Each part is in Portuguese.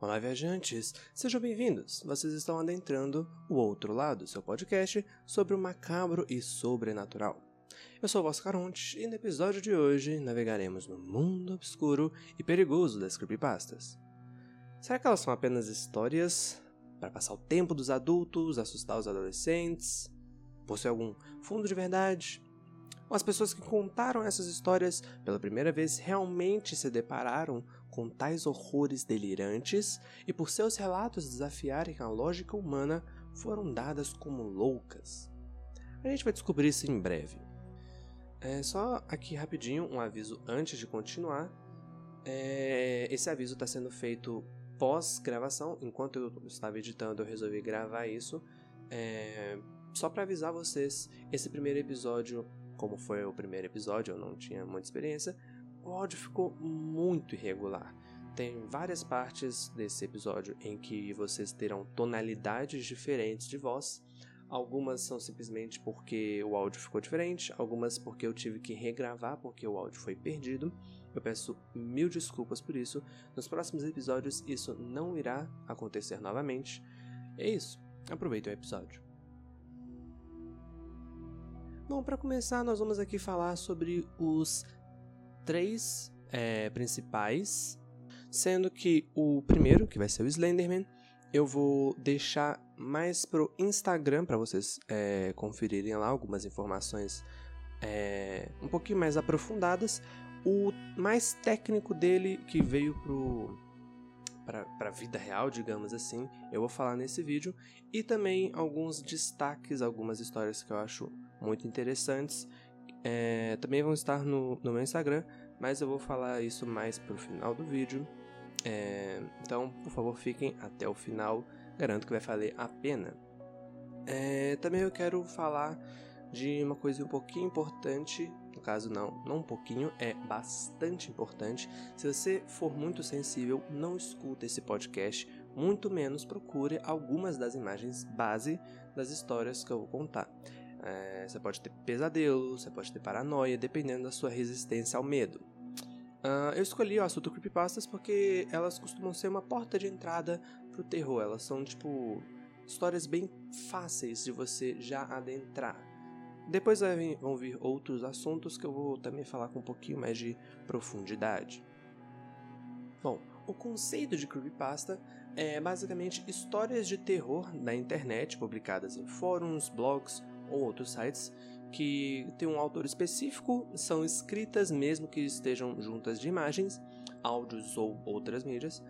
Olá, viajantes! Sejam bem-vindos! Vocês estão adentrando o outro lado, seu podcast sobre o macabro e sobrenatural. Eu sou o Vosso Caronte e no episódio de hoje navegaremos no mundo obscuro e perigoso das creepypastas. Será que elas são apenas histórias para passar o tempo dos adultos, assustar os adolescentes? Possui algum fundo de verdade? Ou as pessoas que contaram essas histórias pela primeira vez realmente se depararam com tais horrores delirantes e, por seus relatos desafiarem a lógica humana, foram dadas como loucas? A gente vai descobrir isso em breve. É só aqui rapidinho um aviso antes de continuar. É, esse aviso está sendo feito pós-gravação. Enquanto eu estava editando, eu resolvi gravar isso. É, só para avisar vocês, esse primeiro episódio como foi o primeiro episódio, eu não tinha muita experiência, o áudio ficou muito irregular. Tem várias partes desse episódio em que vocês terão tonalidades diferentes de voz. Algumas são simplesmente porque o áudio ficou diferente, algumas porque eu tive que regravar porque o áudio foi perdido. Eu peço mil desculpas por isso. Nos próximos episódios isso não irá acontecer novamente. É isso. Aproveitem o episódio. Bom, para começar, nós vamos aqui falar sobre os três é, principais, sendo que o primeiro, que vai ser o Slenderman, eu vou deixar mais pro Instagram para vocês é, conferirem lá algumas informações é, um pouquinho mais aprofundadas. O mais técnico dele, que veio pro para a vida real, digamos assim, eu vou falar nesse vídeo e também alguns destaques, algumas histórias que eu acho muito interessantes. É, também vão estar no, no meu Instagram, mas eu vou falar isso mais pro final do vídeo. É, então, por favor, fiquem até o final. Garanto que vai valer a pena. É, também eu quero falar de uma coisa um pouquinho importante. No caso, não, não um pouquinho, é bastante importante. Se você for muito sensível, não escuta esse podcast, muito menos procure algumas das imagens base das histórias que eu vou contar. É, você pode ter pesadelo, você pode ter paranoia, dependendo da sua resistência ao medo. Uh, eu escolhi o assunto creepypastas porque elas costumam ser uma porta de entrada pro terror. Elas são, tipo, histórias bem fáceis de você já adentrar. Depois vão vir outros assuntos que eu vou também falar com um pouquinho mais de profundidade. Bom, o conceito de creepypasta é basicamente histórias de terror na internet publicadas em fóruns, blogs ou outros sites que tem um autor específico, são escritas mesmo que estejam juntas de imagens, áudios ou outras mídias,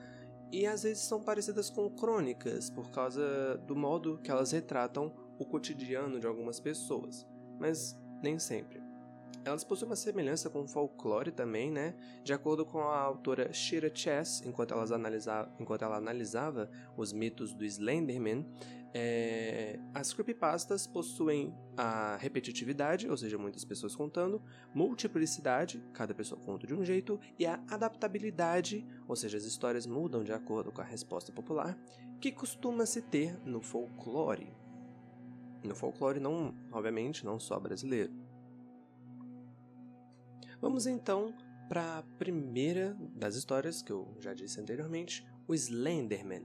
e às vezes são parecidas com crônicas por causa do modo que elas retratam o cotidiano de algumas pessoas, mas nem sempre. Elas possuem uma semelhança com o folclore também, né? De acordo com a autora Shira Chess, enquanto, elas analisava, enquanto ela analisava os mitos do Slenderman, é, as creepypastas possuem a repetitividade, ou seja, muitas pessoas contando, multiplicidade, cada pessoa conta de um jeito, e a adaptabilidade, ou seja, as histórias mudam de acordo com a resposta popular, que costuma se ter no folclore. No folclore, não, obviamente, não só brasileiro. Vamos então para a primeira das histórias que eu já disse anteriormente, o Slenderman.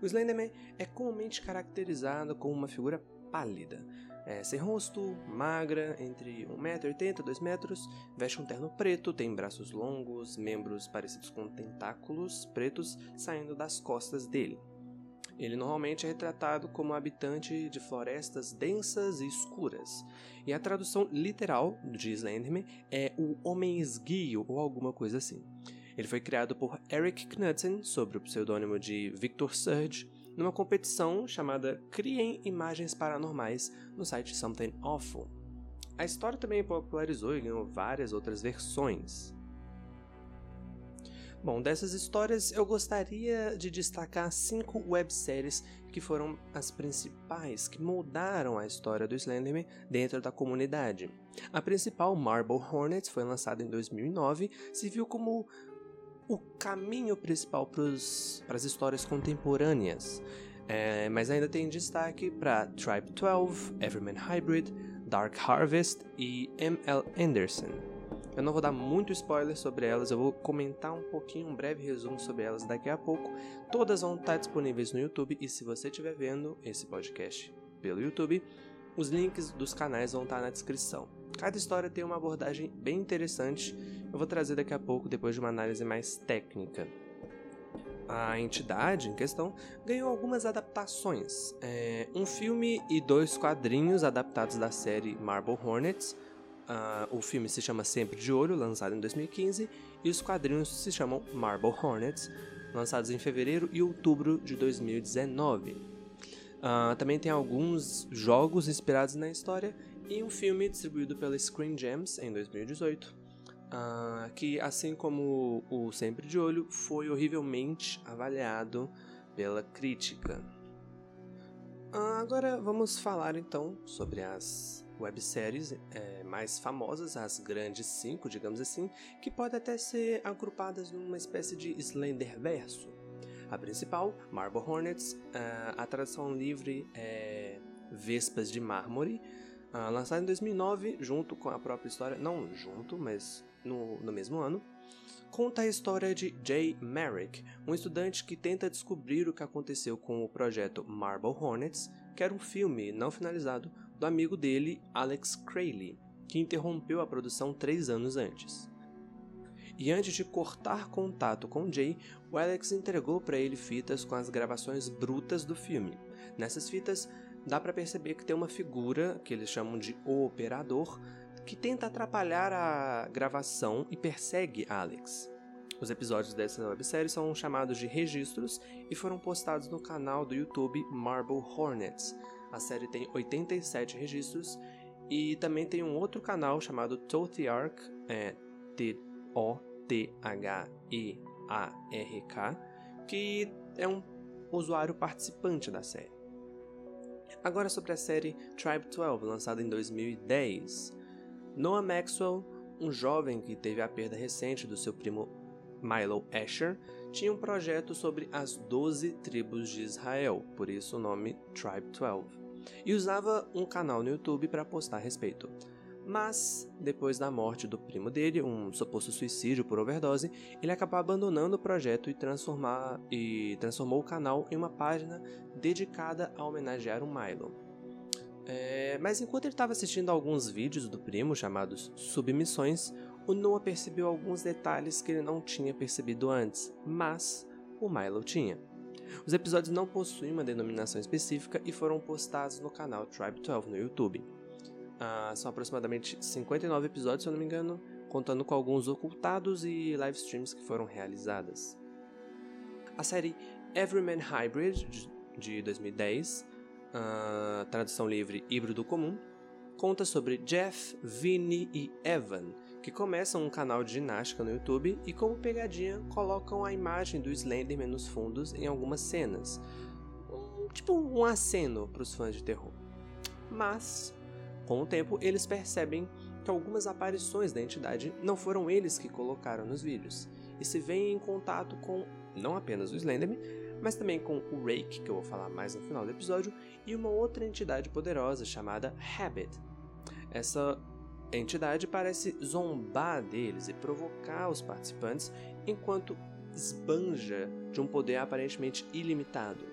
O Slenderman é comumente caracterizado como uma figura pálida, é, sem rosto, magra, entre 1,80m e 2m, veste um terno preto, tem braços longos, membros parecidos com tentáculos pretos saindo das costas dele. Ele normalmente é retratado como habitante de florestas densas e escuras, e a tradução literal de Slenderman é o Homem Esguio ou alguma coisa assim. Ele foi criado por Eric Knudsen sob o pseudônimo de Victor Surge numa competição chamada Criem Imagens Paranormais no site Something Awful. A história também popularizou e ganhou várias outras versões. Bom, dessas histórias eu gostaria de destacar cinco webséries que foram as principais que moldaram a história do Slenderman dentro da comunidade. A principal, Marble Hornets, foi lançada em 2009, se viu como o caminho principal para as histórias contemporâneas. É, mas ainda tem destaque para Tribe 12, Everyman Hybrid, Dark Harvest e M.L. Anderson. Eu não vou dar muito spoiler sobre elas, eu vou comentar um pouquinho, um breve resumo sobre elas daqui a pouco. Todas vão estar disponíveis no YouTube e se você estiver vendo esse podcast pelo YouTube, os links dos canais vão estar na descrição. Cada história tem uma abordagem bem interessante, eu vou trazer daqui a pouco depois de uma análise mais técnica. A entidade em questão ganhou algumas adaptações. É, um filme e dois quadrinhos adaptados da série Marble Hornets. Uh, o filme se chama Sempre de Olho, lançado em 2015, e os quadrinhos se chamam Marble Hornets, lançados em fevereiro e outubro de 2019. Uh, ah, também tem alguns jogos inspirados na história e um filme distribuído pela Screen Gems em 2018 uh, que, assim como o Sempre de Olho, foi horrivelmente avaliado pela crítica. Agora vamos falar então sobre as webséries é, mais famosas, as grandes cinco, digamos assim, que podem até ser agrupadas numa espécie de Slenderverso. A principal, Marble Hornets, a tradução livre é Vespas de Mármore, lançada em 2009, junto com a própria história, não junto, mas no, no mesmo ano, conta a história de Jay Merrick, um estudante que tenta descobrir o que aconteceu com o projeto Marble Hornets, que era um filme não finalizado do amigo dele, Alex Crayley, que interrompeu a produção três anos antes. E antes de cortar contato com Jay, o Alex entregou para ele fitas com as gravações brutas do filme. Nessas fitas, dá para perceber que tem uma figura que eles chamam de o operador que tenta atrapalhar a gravação e persegue Alex. Os episódios dessa websérie são chamados de registros e foram postados no canal do YouTube Marble Hornets. A série tem 87 registros e também tem um outro canal chamado Tothiark, é T-O-T-H-E-A-R-K, que é um usuário participante da série. Agora sobre a série Tribe 12, lançada em 2010. Noah Maxwell, um jovem que teve a perda recente do seu primo Milo Asher, tinha um projeto sobre as 12 tribos de Israel, por isso o nome Tribe 12, e usava um canal no YouTube para postar a respeito. Mas, depois da morte do primo dele, um suposto suicídio por overdose, ele acabou abandonando o projeto e, transformar, e transformou o canal em uma página dedicada a homenagear o Milo. É, mas enquanto ele estava assistindo alguns vídeos do primo chamados Submissões, o Noah percebeu alguns detalhes que ele não tinha percebido antes, mas o Milo tinha. Os episódios não possuem uma denominação específica e foram postados no canal Tribe 12 no YouTube. Ah, são aproximadamente 59 episódios, se eu não me engano, contando com alguns ocultados e live streams que foram realizadas. A série Everyman Hybrid, de 2010, a tradução livre híbrido comum, conta sobre Jeff, Vinny e Evan, que começam um canal de ginástica no YouTube e, como pegadinha, colocam a imagem do Slenderman nos fundos em algumas cenas. Um, tipo um aceno para os fãs de terror. Mas, com o tempo, eles percebem que algumas aparições da entidade não foram eles que colocaram nos vídeos, e se veem em contato com não apenas o Slenderman, mas também com o Rake, que eu vou falar mais no final do episódio, e uma outra entidade poderosa chamada Habit. Essa entidade parece zombar deles e provocar os participantes enquanto esbanja de um poder aparentemente ilimitado.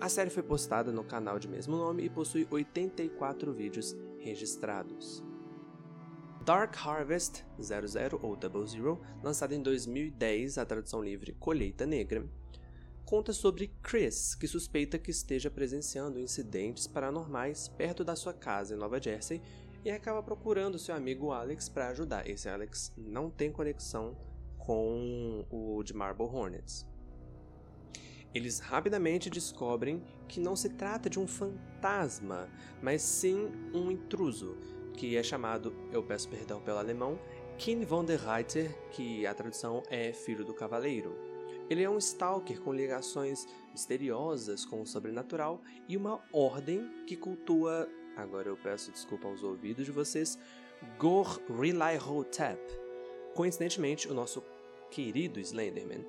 A série foi postada no canal de mesmo nome e possui 84 vídeos registrados. Dark Harvest 00 ou Double Zero, lançada em 2010, a tradução livre Colheita Negra, conta sobre Chris, que suspeita que esteja presenciando incidentes paranormais perto da sua casa em Nova Jersey e acaba procurando seu amigo Alex para ajudar. Esse Alex não tem conexão com o de Marble Hornets. Eles rapidamente descobrem que não se trata de um fantasma, mas sim um intruso, que é chamado, eu peço perdão pelo alemão, King von der Reiter, que a tradução é filho do cavaleiro. Ele é um stalker com ligações misteriosas com o sobrenatural e uma ordem que cultua, agora eu peço desculpa aos ouvidos de vocês, Gor Rilai Hotep. Coincidentemente, o nosso querido Slenderman.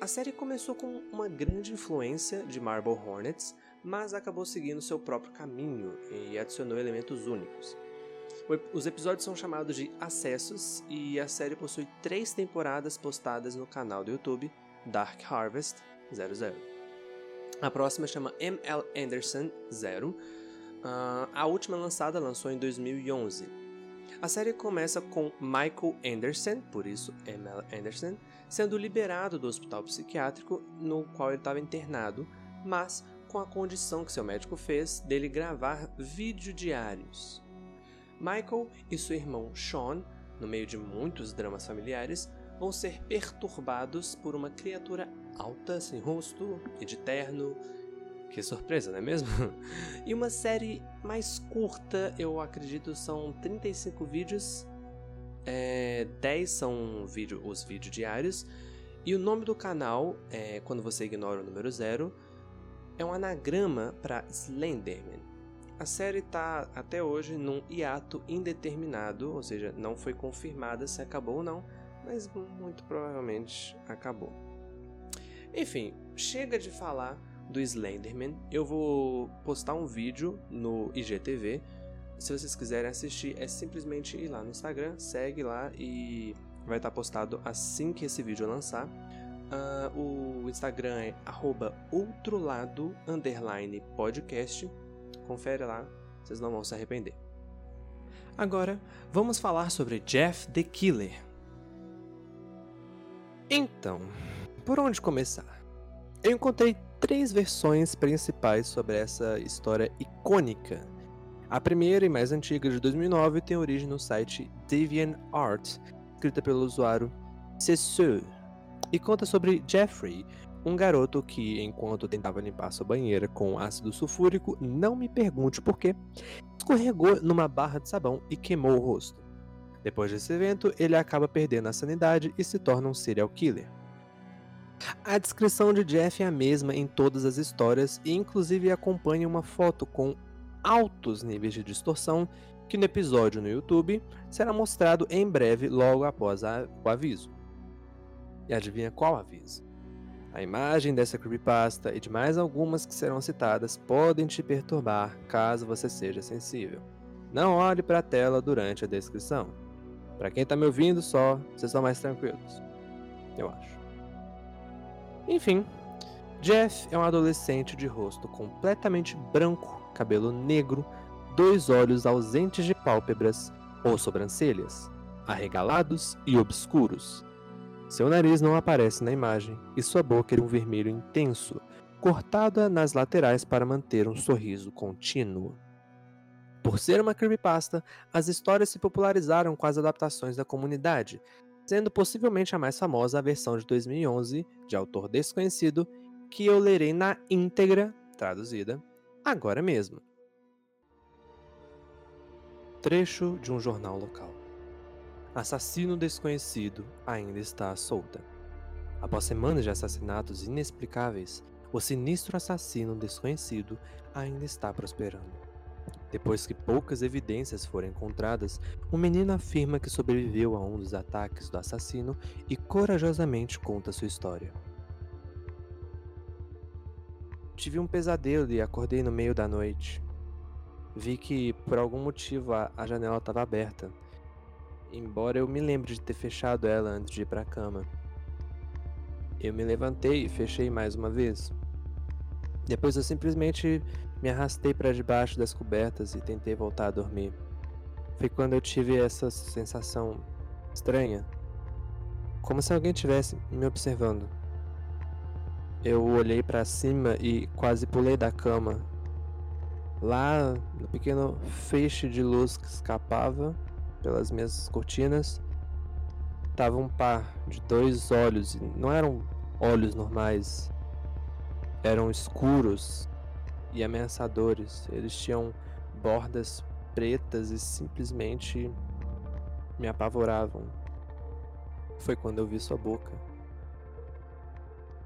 A série começou com uma grande influência de Marble Hornets, mas acabou seguindo seu próprio caminho e adicionou elementos únicos. Os episódios são chamados de Acessos e a série possui três temporadas postadas no canal do YouTube Dark Harvest 00. A próxima chama M.L. Anderson 0. Uh, a última lançada lançou em 2011. A série começa com Michael Anderson, por isso M.L. Anderson, sendo liberado do hospital psiquiátrico no qual ele estava internado, mas com a condição que seu médico fez dele gravar vídeo diários. Michael e seu irmão Sean, no meio de muitos dramas familiares, vão ser perturbados por uma criatura alta, sem rosto e de terno. Que surpresa, não é mesmo? e uma série mais curta, eu acredito, são 35 vídeos. É, 10 são vídeo, os vídeos diários. E o nome do canal, é, quando você ignora o número zero, é um anagrama para Slenderman. A série está até hoje num hiato indeterminado, ou seja, não foi confirmada se acabou ou não, mas muito provavelmente acabou. Enfim, chega de falar do Slenderman. Eu vou postar um vídeo no IGTV. Se vocês quiserem assistir, é simplesmente ir lá no Instagram, segue lá e vai estar postado assim que esse vídeo lançar. Uh, o Instagram é outrolado podcast. Confere lá, vocês não vão se arrepender. Agora, vamos falar sobre Jeff the Killer. Então, por onde começar? Eu encontrei três versões principais sobre essa história icônica. A primeira e mais antiga de 2009 tem origem no site DeviantArt, escrita pelo usuário Cesseux e conta sobre Jeffrey, um garoto que, enquanto tentava limpar sua banheira com ácido sulfúrico, não me pergunte por quê, escorregou numa barra de sabão e queimou o rosto. Depois desse evento, ele acaba perdendo a sanidade e se torna um serial killer. A descrição de Jeff é a mesma em todas as histórias e inclusive acompanha uma foto com altos níveis de distorção que no episódio no YouTube será mostrado em breve logo após a, o aviso. E adivinha qual aviso? A imagem dessa creepypasta e de mais algumas que serão citadas podem te perturbar caso você seja sensível. Não olhe para a tela durante a descrição. Para quem está me ouvindo só, vocês estão mais tranquilos. Eu acho. Enfim, Jeff é um adolescente de rosto completamente branco, cabelo negro, dois olhos ausentes de pálpebras ou sobrancelhas, arregalados e obscuros, seu nariz não aparece na imagem e sua boca é um vermelho intenso, cortada nas laterais para manter um sorriso contínuo. Por ser uma creepypasta, as histórias se popularizaram com as adaptações da comunidade, sendo possivelmente a mais famosa a versão de 2011, de autor desconhecido, que eu lerei na íntegra, traduzida, agora mesmo. Trecho de um jornal local assassino desconhecido ainda está à solta. Após semanas de assassinatos inexplicáveis, o sinistro assassino desconhecido ainda está prosperando. Depois que poucas evidências foram encontradas, o menino afirma que sobreviveu a um dos ataques do assassino e corajosamente conta sua história. Tive um pesadelo e acordei no meio da noite. Vi que, por algum motivo, a, janela estava aberta embora eu me lembre de ter fechado ela antes de ir para a cama. Eu me levantei e fechei mais uma vez. Depois eu simplesmente me arrastei para debaixo das cobertas e tentei voltar a dormir. Foi quando eu tive essa sensação estranha, como se alguém tivesse me observando. Eu olhei para cima e quase pulei da cama. Lá, no pequeno feixe de luz que escapava, pelas minhas cortinas tava um par de dois olhos, não eram olhos normais, eram escuros e ameaçadores. Eles tinham bordas pretas e simplesmente me apavoravam. Foi quando eu vi sua boca.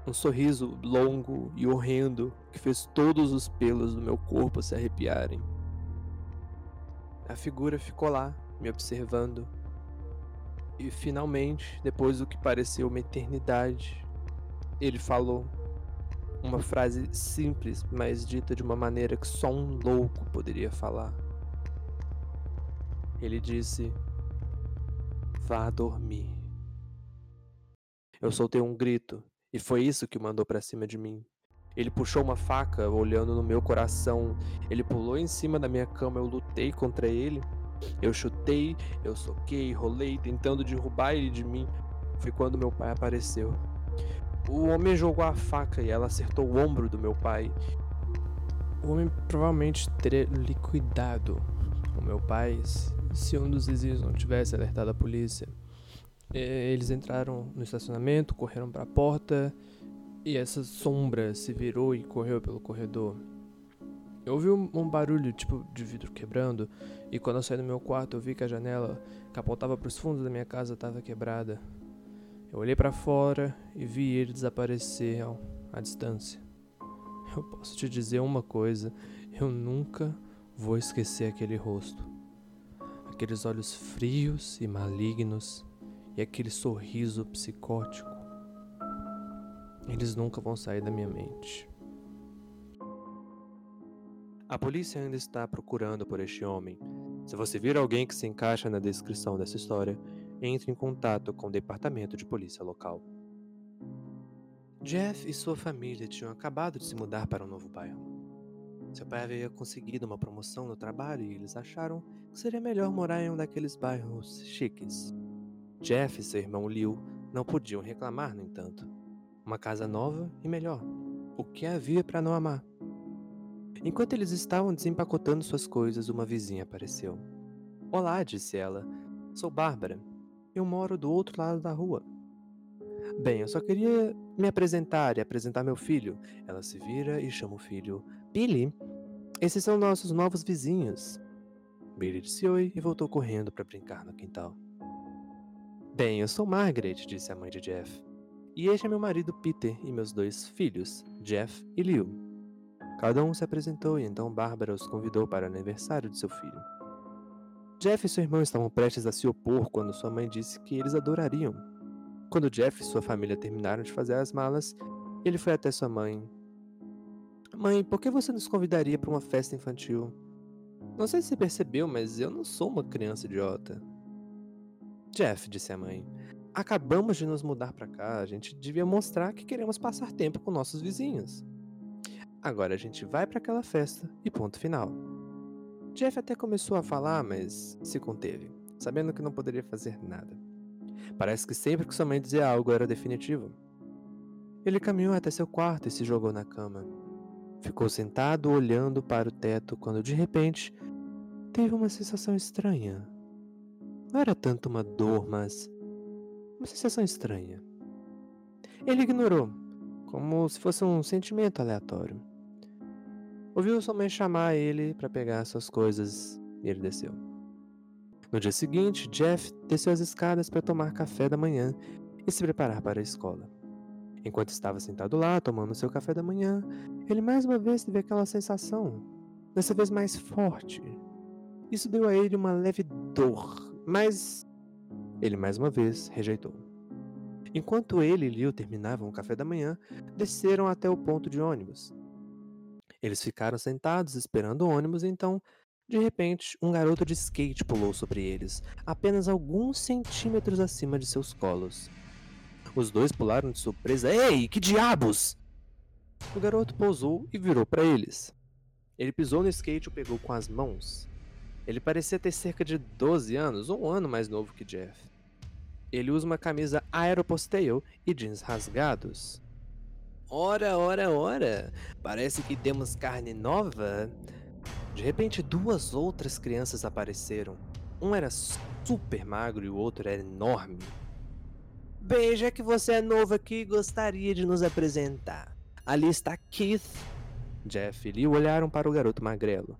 Um sorriso longo e horrendo que fez todos os pelos do meu corpo se arrepiarem. A figura ficou lá, me observando. E finalmente, depois do que pareceu uma eternidade, ele falou uma frase simples, mas dita de uma maneira que só um louco poderia falar. Ele disse: Vá dormir. Eu soltei um grito, e foi isso que mandou para cima de mim. Ele puxou uma faca, olhando no meu coração. Ele pulou em cima da minha cama. Eu lutei contra ele. Eu chutei, eu soquei, rolei, tentando derrubar ele de mim. Foi quando meu pai apareceu. O homem jogou a faca e ela acertou o ombro do meu pai. O homem provavelmente teria liquidado o meu pai se um dos vizinhos não tivesse alertado a polícia. Eles entraram no estacionamento, correram para a porta e essa sombra se virou e correu pelo corredor. Eu ouvi um, barulho tipo de vidro quebrando, e quando eu saí do meu quarto eu vi que a janela que apontava para os fundos da minha casa estava quebrada. Eu olhei para fora e vi ele desaparecer à distância. Eu posso te dizer uma coisa: eu nunca vou esquecer aquele rosto. Aqueles olhos frios e malignos, e aquele sorriso psicótico. Eles nunca vão sair da minha mente. A polícia ainda está procurando por este homem. Se você vir alguém que se encaixa na descrição dessa história, entre em contato com o departamento de polícia local. Jeff e sua família tinham acabado de se mudar para um novo bairro. Seu pai havia conseguido uma promoção no trabalho e eles acharam que seria melhor morar em um daqueles bairros chiques. Jeff e seu irmão Liu não podiam reclamar, no entanto. Uma casa nova e melhor. O que havia para não amar? Enquanto eles estavam desempacotando suas coisas, uma vizinha apareceu. Olá, disse ela. Sou Bárbara. Eu moro do outro lado da rua. Bem, eu só queria me apresentar e apresentar meu filho. Ela se vira e chama o filho. Billy, esses são nossos novos vizinhos. Billy disse oi e voltou correndo para brincar no quintal. Bem, eu sou Margaret, disse a mãe de Jeff. E este é meu marido Peter e meus dois filhos, Jeff e Liu. Cada um se apresentou e então Bárbara os convidou para o aniversário de seu filho. Jeff e seu irmão estavam prestes a se opor quando sua mãe disse que eles adorariam. Quando Jeff e sua família terminaram de fazer as malas, ele foi até sua mãe. Mãe, por que você nos convidaria para uma festa infantil? Não sei se percebeu, mas eu não sou uma criança idiota. Jeff, disse a mãe, acabamos de nos mudar para cá, a gente devia mostrar que queremos passar tempo com nossos vizinhos. Agora a gente vai para aquela festa e ponto final. Jeff até começou a falar, mas se conteve, sabendo que não poderia fazer nada. Parece que sempre que sua mãe dizia algo era definitivo. Ele caminhou até seu quarto e se jogou na cama. Ficou sentado olhando para o teto quando de repente teve uma sensação estranha. Não era tanto uma dor, mas uma sensação estranha. Ele ignorou, como se fosse um sentimento aleatório. Ouviu sua mãe chamar ele para pegar suas coisas e ele desceu. No dia seguinte, Jeff desceu as escadas para tomar café da manhã e se preparar para a escola. Enquanto estava sentado lá, tomando seu café da manhã, ele mais uma vez teve aquela sensação, dessa vez mais forte. Isso deu a ele uma leve dor, mas ele mais uma vez rejeitou. Enquanto ele e Liu terminavam o café da manhã, desceram até o ponto de ônibus. Eles ficaram sentados esperando o ônibus, então, de repente, um garoto de skate pulou sobre eles, apenas alguns centímetros acima de seus colos. Os dois pularam de surpresa. Ei, que diabos! O garoto pousou e virou para eles. Ele pisou no skate e o pegou com as mãos. Ele parecia ter cerca de 12 anos, um ano mais novo que Jeff. Ele usa uma camisa Aeropostale e jeans rasgados. Ora, ora, ora! Parece que temos carne nova. De repente, duas outras crianças apareceram. Um era super magro e o outro era enorme. Bem, já que você é novo aqui, gostaria de nos apresentar. Ali está Keith. Jeff e Lee olharam para o garoto magrelo.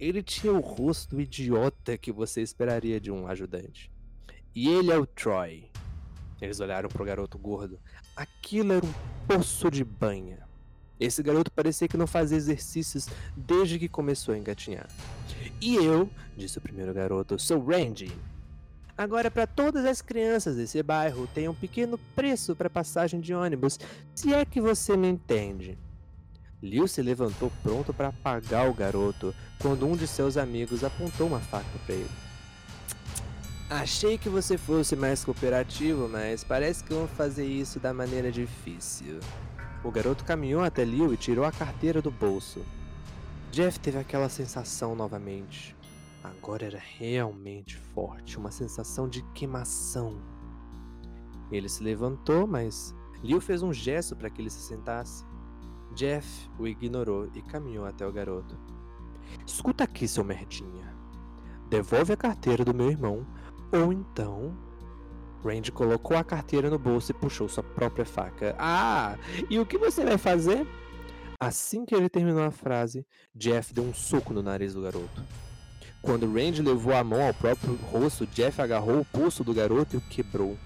Ele tinha o rosto idiota que você esperaria de um ajudante. E ele é o Troy. Eles olharam para o garoto gordo. Aquilo era um poço de banha. Esse garoto parecia que não fazia exercícios desde que começou a engatinhar. E eu, disse o primeiro garoto, sou Randy. Agora, para todas as crianças desse bairro, tem um pequeno preço para passagem de ônibus, se é que você me entende. Liu se levantou pronto para apagar o garoto quando um de seus amigos apontou uma faca para ele. Achei que você fosse mais cooperativo, mas parece que vão fazer isso da maneira difícil. O garoto caminhou até Liu e tirou a carteira do bolso. Jeff teve aquela sensação novamente. Agora era realmente forte, uma sensação de queimação. Ele se levantou, mas Liu fez um gesto para que ele se sentasse. Jeff o ignorou e caminhou até o garoto. Escuta aqui, seu merdinha. Devolve a carteira do meu irmão, ou então. Randy colocou a carteira no bolso e puxou sua própria faca. Ah! E o que você vai fazer? Assim que ele terminou a frase, Jeff deu um soco no nariz do garoto. Quando Randy levou a mão ao próprio rosto, Jeff agarrou o pulso do garoto e o quebrou.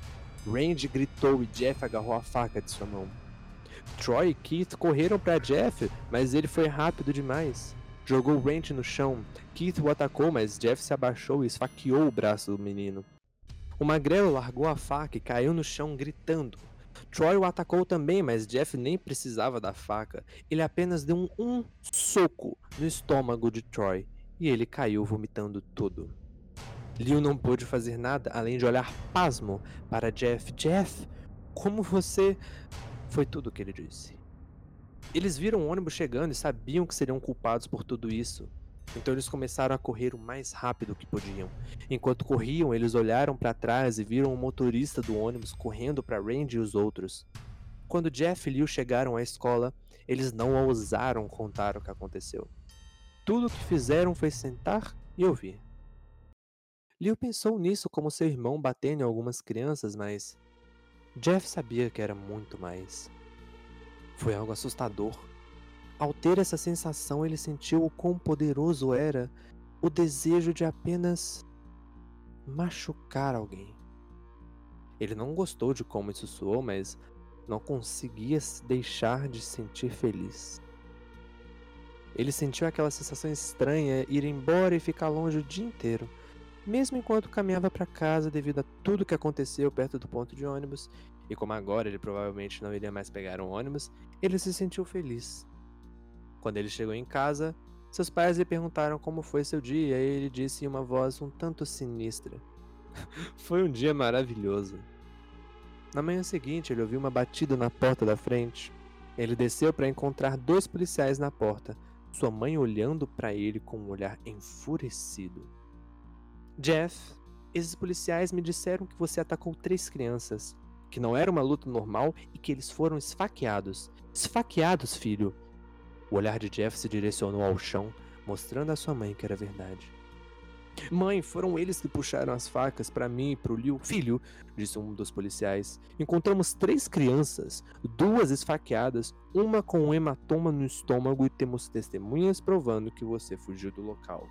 Randy gritou e Jeff agarrou a faca de sua mão. Troy e Keith correram para Jeff, mas ele foi rápido demais. Jogou Randy no chão. Keith o atacou, mas Jeff se abaixou e esfaqueou o braço do menino. O magrelo largou a faca e caiu no chão gritando. Troy o atacou também, mas Jeff nem precisava da faca. Ele apenas deu um, um soco no estômago de Troy e ele caiu vomitando tudo. Liu não pôde fazer nada além de olhar pasmo para Jeff. Jeff, como você. Foi tudo o que ele disse. Eles viram o ônibus chegando e sabiam que seriam culpados por tudo isso. Então eles começaram a correr o mais rápido que podiam. Enquanto corriam, eles olharam para trás e viram o motorista do ônibus correndo para Randy e os outros. Quando Jeff e Liu chegaram à escola, eles não ousaram contar o que aconteceu. Tudo o que fizeram foi sentar e ouvir. Liu pensou nisso como seu irmão batendo em algumas crianças, mas Jeff sabia que era muito mais. Foi algo assustador. Ao ter essa sensação, ele sentiu o quão poderoso era o desejo de apenas machucar alguém. Ele não gostou de como isso soou, mas não conseguia deixar de sentir feliz. Ele sentiu aquela sensação estranha ir embora e ficar longe o dia inteiro mesmo enquanto caminhava para casa devido a tudo que aconteceu perto do ponto de ônibus, e como agora ele provavelmente não iria mais pegar um ônibus, ele se sentiu feliz. Quando ele chegou em casa, seus pais lhe perguntaram como foi seu dia e ele disse em uma voz um tanto sinistra: Foi um dia maravilhoso. Na manhã seguinte, ele ouviu uma batida na porta da frente. Ele desceu para encontrar dois policiais na porta, sua mãe olhando para ele com um olhar enfurecido. Jeff, esses policiais me disseram que você atacou três crianças, que não era uma luta normal e que eles foram esfaqueados. Esfaqueados, filho! O olhar de Jeff se direcionou ao chão, mostrando à sua mãe que era verdade. Mãe, foram eles que puxaram as facas para mim e para o Liu. Filho, disse um dos policiais. Encontramos três crianças, duas esfaqueadas, uma com um hematoma no estômago e temos testemunhas provando que você fugiu do local.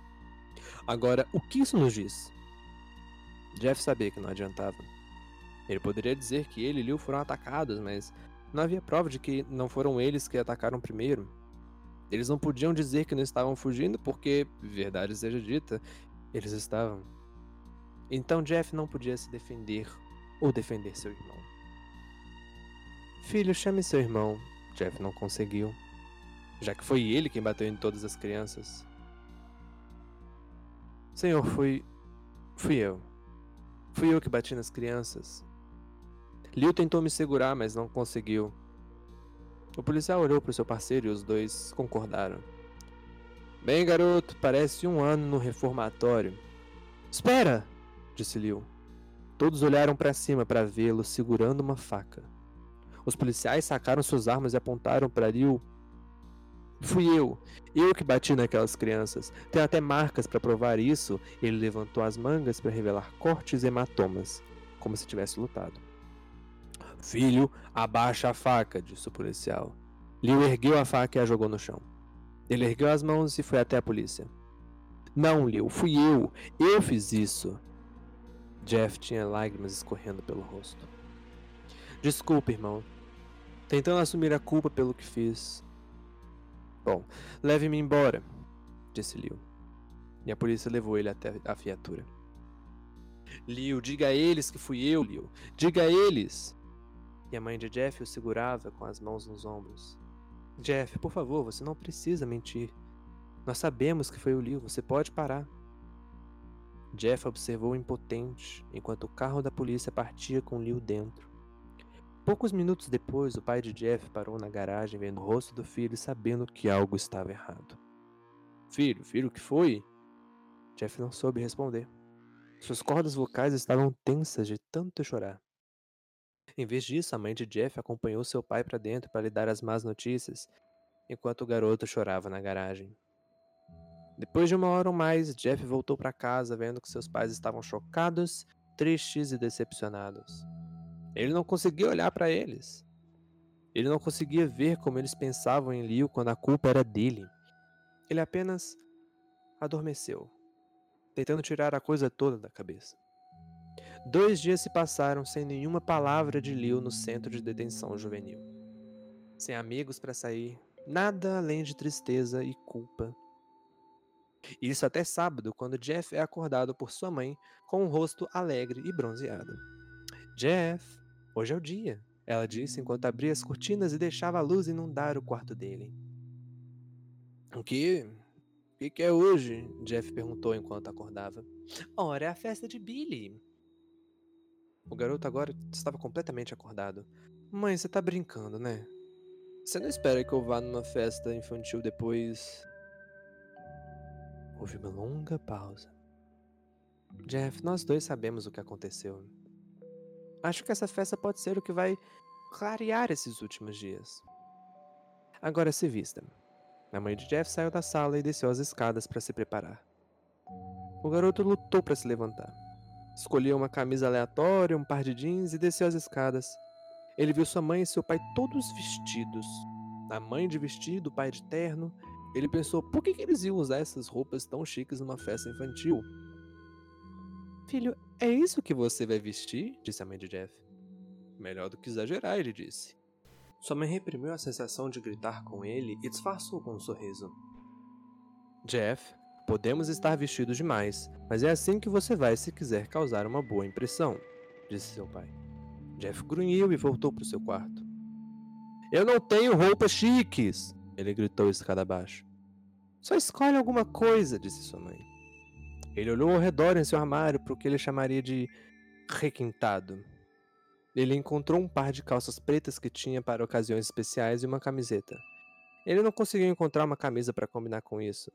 Agora, o que isso nos diz? Jeff sabia que não adiantava. Ele poderia dizer que ele e Liu foram atacados, mas não havia prova de que não foram eles que atacaram primeiro. Eles não podiam dizer que não estavam fugindo porque, verdade seja dita, eles estavam. Então Jeff não podia se defender ou defender seu irmão. Filho, chame seu irmão. Jeff não conseguiu, já que foi ele quem bateu em todas as crianças. Senhor, fui. fui eu. Fui eu que bati nas crianças. Liu tentou me segurar, mas não conseguiu. O policial olhou para seu parceiro e os dois concordaram. Bem, garoto, parece um ano no reformatório. Espera! disse Liu. Todos olharam para cima para vê-lo segurando uma faca. Os policiais sacaram suas armas e apontaram para Liu Fui eu, eu que bati naquelas crianças. Tem até marcas para provar isso. Ele levantou as mangas para revelar cortes e hematomas, como se tivesse lutado. Filho, abaixa a faca, disse o policial. Liu ergueu a faca e a jogou no chão. Ele ergueu as mãos e foi até a polícia. Não, Liu, fui eu. Eu fiz isso. Jeff tinha lágrimas escorrendo pelo rosto. Desculpe, irmão. Tentando assumir a culpa pelo que fiz. Bom, leve-me embora, disse Liu. E a polícia levou ele até a viatura. Liu, diga a eles que fui eu, Liu. Diga a eles! E a mãe de Jeff o segurava com as mãos nos ombros. Jeff, por favor, você não precisa mentir. Nós sabemos que foi o Liu, você pode parar. Jeff observou impotente enquanto o carro da polícia partia com Liu dentro. Poucos minutos depois, o pai de Jeff parou na garagem vendo o rosto do filho e sabendo que algo estava errado. Filho, filho, o que foi? Jeff não soube responder. Suas cordas vocais estavam tensas de tanto chorar. Em vez disso, a mãe de Jeff acompanhou seu pai para dentro para lhe dar as más notícias, enquanto o garoto chorava na garagem. Depois de uma hora ou mais, Jeff voltou para casa vendo que seus pais estavam chocados, tristes e decepcionados. Ele não conseguia olhar para eles. Ele não conseguia ver como eles pensavam em Liu quando a culpa era dele. Ele apenas adormeceu, tentando tirar a coisa toda da cabeça. Dois dias se passaram sem nenhuma palavra de Liu no centro de detenção juvenil. Sem amigos para sair, nada além de tristeza e culpa isso até sábado, quando Jeff é acordado por sua mãe com um rosto alegre e bronzeado. Jeff, hoje é o dia, ela disse enquanto abria as cortinas e deixava a luz inundar o quarto dele. O que? O que, que é hoje? Jeff perguntou enquanto acordava. Ora, é a festa de Billy. O garoto agora estava completamente acordado. Mãe, você tá brincando, né? Você não espera que eu vá numa festa infantil depois Houve uma longa pausa. Jeff, nós dois sabemos o que aconteceu. Acho que essa festa pode ser o que vai clarear esses últimos dias. Agora se vista. A mãe de Jeff saiu da sala e desceu as escadas para se preparar. O garoto lutou para se levantar. Escolheu uma camisa aleatória, um par de jeans e desceu as escadas. Ele viu sua mãe e seu pai todos vestidos. A mãe de vestido, o pai de terno ele pensou, por que, que eles iam usar essas roupas tão chiques numa festa infantil? Filho, é isso que você vai vestir? disse a mãe de Jeff. Melhor do que exagerar, ele disse. Sua mãe reprimiu a sensação de gritar com ele e disfarçou com um sorriso. Jeff, podemos estar vestidos demais, mas é assim que você vai se quiser causar uma boa impressão, disse seu pai. Jeff grunhiu e voltou para o seu quarto. Eu não tenho roupas chiques! Ele gritou escada abaixo. Só escolhe alguma coisa, disse sua mãe. Ele olhou ao redor em seu armário para o que ele chamaria de requintado. Ele encontrou um par de calças pretas que tinha para ocasiões especiais e uma camiseta. Ele não conseguiu encontrar uma camisa para combinar com isso.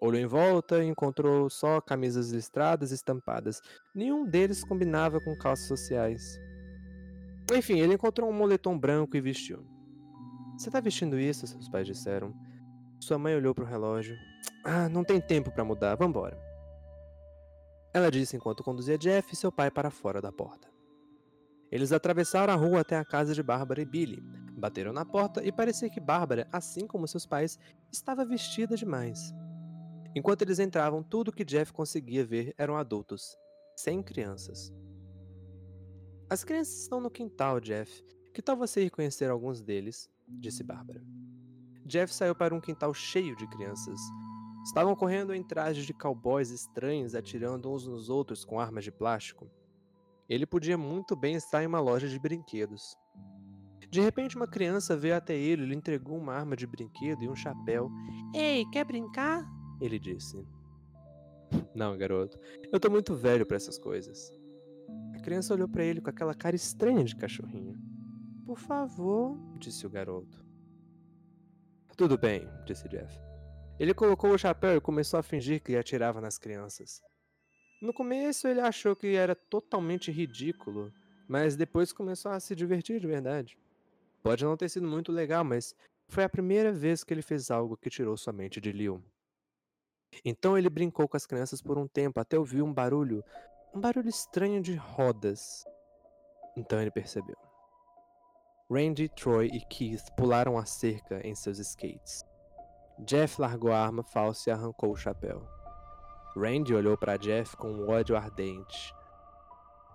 Olhou em volta e encontrou só camisas listradas e estampadas. Nenhum deles combinava com calças sociais. Enfim, ele encontrou um moletom branco e vestiu. Você tá vestindo isso? Seus pais disseram. Sua mãe olhou para o relógio. Ah, não tem tempo para mudar, vambora. Ela disse enquanto conduzia Jeff e seu pai para fora da porta. Eles atravessaram a rua até a casa de Bárbara e Billy. Bateram na porta e parecia que Bárbara, assim como seus pais, estava vestida demais. Enquanto eles entravam, tudo que Jeff conseguia ver eram adultos, sem crianças. As crianças estão no quintal, Jeff. Que tal você ir conhecer alguns deles? disse Bárbara. Jeff saiu para um quintal cheio de crianças. Estavam correndo em trajes de cowboys estranhos, atirando uns nos outros com armas de plástico. Ele podia muito bem estar em uma loja de brinquedos. De repente, uma criança veio até ele e lhe entregou uma arma de brinquedo e um chapéu. Ei, quer brincar? Ele disse. Não, garoto. Eu tô muito velho para essas coisas. A criança olhou para ele com aquela cara estranha de cachorrinho. Por favor, disse o garoto. Tudo bem, disse Jeff. Ele colocou o chapéu e começou a fingir que atirava nas crianças. No começo ele achou que era totalmente ridículo, mas depois começou a se divertir de verdade. Pode não ter sido muito legal, mas foi a primeira vez que ele fez algo que tirou sua mente de Liu. Então ele brincou com as crianças por um tempo até ouvir um barulho, um barulho estranho de rodas. Então ele percebeu. Randy, Troy e Keith pularam a cerca em seus skates. Jeff largou a arma falsa e arrancou o chapéu. Randy olhou para Jeff com um ódio ardente.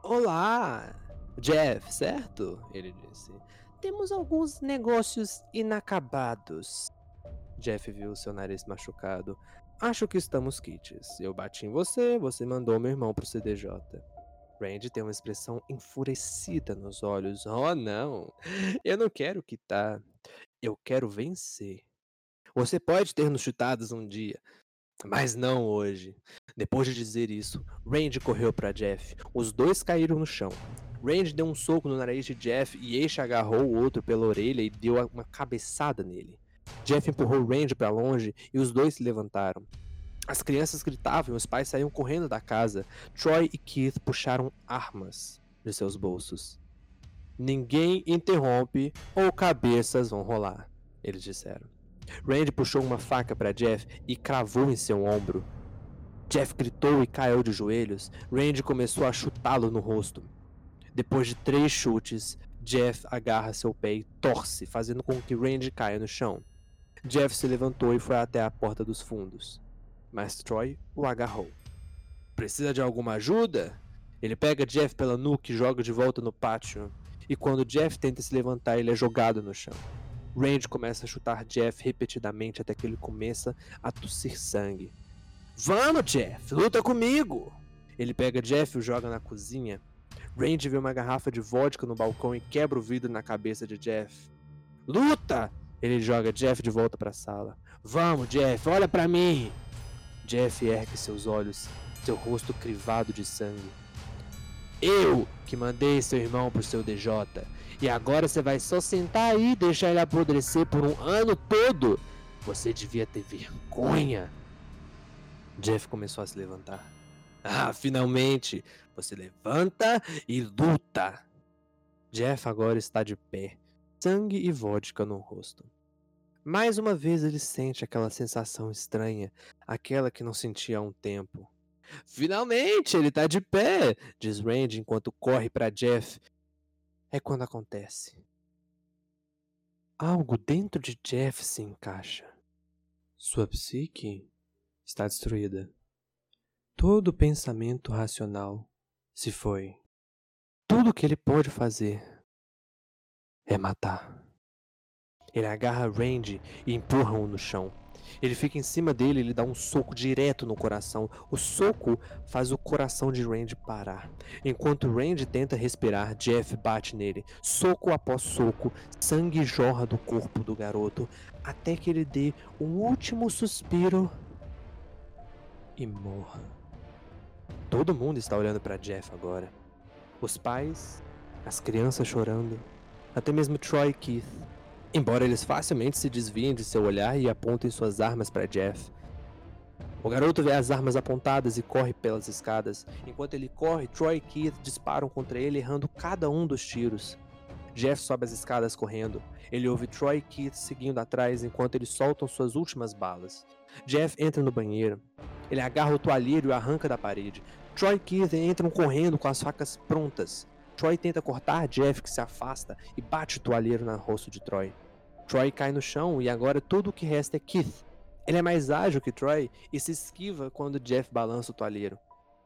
Olá! Jeff, certo? Ele disse. Temos alguns negócios inacabados. Jeff viu seu nariz machucado. Acho que estamos kits. Eu bati em você, você mandou meu irmão pro CDJ. Randy tem uma expressão enfurecida nos olhos. Oh, não! Eu não quero quitar. Eu quero vencer. Você pode ter nos chutados um dia, Mas não hoje. Depois de dizer isso, Randy correu para Jeff. Os dois caíram no chão. Randy deu um soco no nariz de Jeff e Ace agarrou o outro pela orelha e deu uma cabeçada nele. Jeff empurrou Randy para longe e os dois se levantaram. As crianças gritavam e os pais saíam correndo da casa. Troy e Keith puxaram armas de seus bolsos. Ninguém interrompe ou cabeças vão rolar, eles disseram. Randy puxou uma faca para Jeff e cravou em seu ombro. Jeff gritou e caiu de joelhos. Randy começou a chutá-lo no rosto. Depois de três chutes, Jeff agarra seu pé e torce, fazendo com que Randy caia no chão. Jeff se levantou e foi até a porta dos fundos. Mas Troy o agarrou. Precisa de alguma ajuda? Ele pega Jeff pela nuca e joga de volta no pátio. E quando Jeff tenta se levantar, ele é jogado no chão. Randy começa a chutar Jeff repetidamente até que ele começa a tossir sangue. Vamos, Jeff, luta comigo! Ele pega Jeff e o joga na cozinha. Randy vê uma garrafa de vodka no balcão e quebra o vidro na cabeça de Jeff. Luta! Ele joga Jeff de volta para a sala. Vamos, Jeff, olha para mim! Jeff ergue seus olhos, seu rosto crivado de sangue. Eu que mandei seu irmão pro seu DJ. E agora você vai só sentar aí e deixar ele apodrecer por um ano todo? Você devia ter vergonha. Jeff começou a se levantar. Ah, finalmente! Você levanta e luta! Jeff agora está de pé, sangue e vodka no rosto. Mais uma vez ele sente aquela sensação estranha, aquela que não sentia há um tempo. Finalmente, ele está de pé, diz Randy enquanto corre para Jeff. É quando acontece. Algo dentro de Jeff se encaixa. Sua psique está destruída. Todo pensamento racional se foi. Tudo que ele pode fazer é matar. Ele agarra Randy e empurra-o no chão. Ele fica em cima dele e ele dá um soco direto no coração. O soco faz o coração de Randy parar. Enquanto Randy tenta respirar, Jeff bate nele. Soco após soco, sangue jorra do corpo do garoto, até que ele dê um último suspiro e morra. Todo mundo está olhando para Jeff agora. Os pais, as crianças chorando, até mesmo Troy e Keith. Embora eles facilmente se desviem de seu olhar e apontem suas armas para Jeff. O garoto vê as armas apontadas e corre pelas escadas. Enquanto ele corre, Troy e Keith disparam contra ele, errando cada um dos tiros. Jeff sobe as escadas correndo. Ele ouve Troy e Keith seguindo atrás enquanto eles soltam suas últimas balas. Jeff entra no banheiro. Ele agarra o toalheiro e arranca da parede. Troy e Keith entram correndo com as facas prontas. Troy tenta cortar Jeff, que se afasta, e bate o toalheiro no rosto de Troy. Troy cai no chão e agora tudo o que resta é Keith. Ele é mais ágil que Troy e se esquiva quando Jeff balança o toalheiro.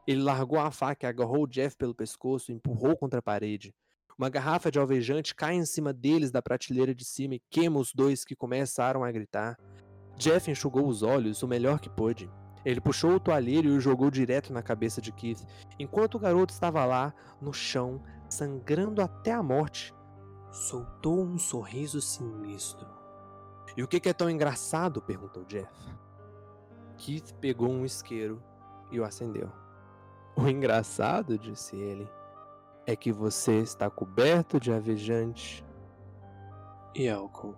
Ele largou a faca e agarrou Jeff pelo pescoço e empurrou contra a parede. Uma garrafa de alvejante cai em cima deles da prateleira de cima e queima os dois que começaram a gritar. Jeff enxugou os olhos o melhor que pôde. Ele puxou o toalheiro e o jogou direto na cabeça de Keith, enquanto o garoto estava lá, no chão, sangrando até a morte, soltou um sorriso sinistro. E o que, é tão engraçado? perguntou Jeff. Keith pegou um isqueiro e o acendeu. O engraçado, disse ele, é que você está coberto de avejante e álcool.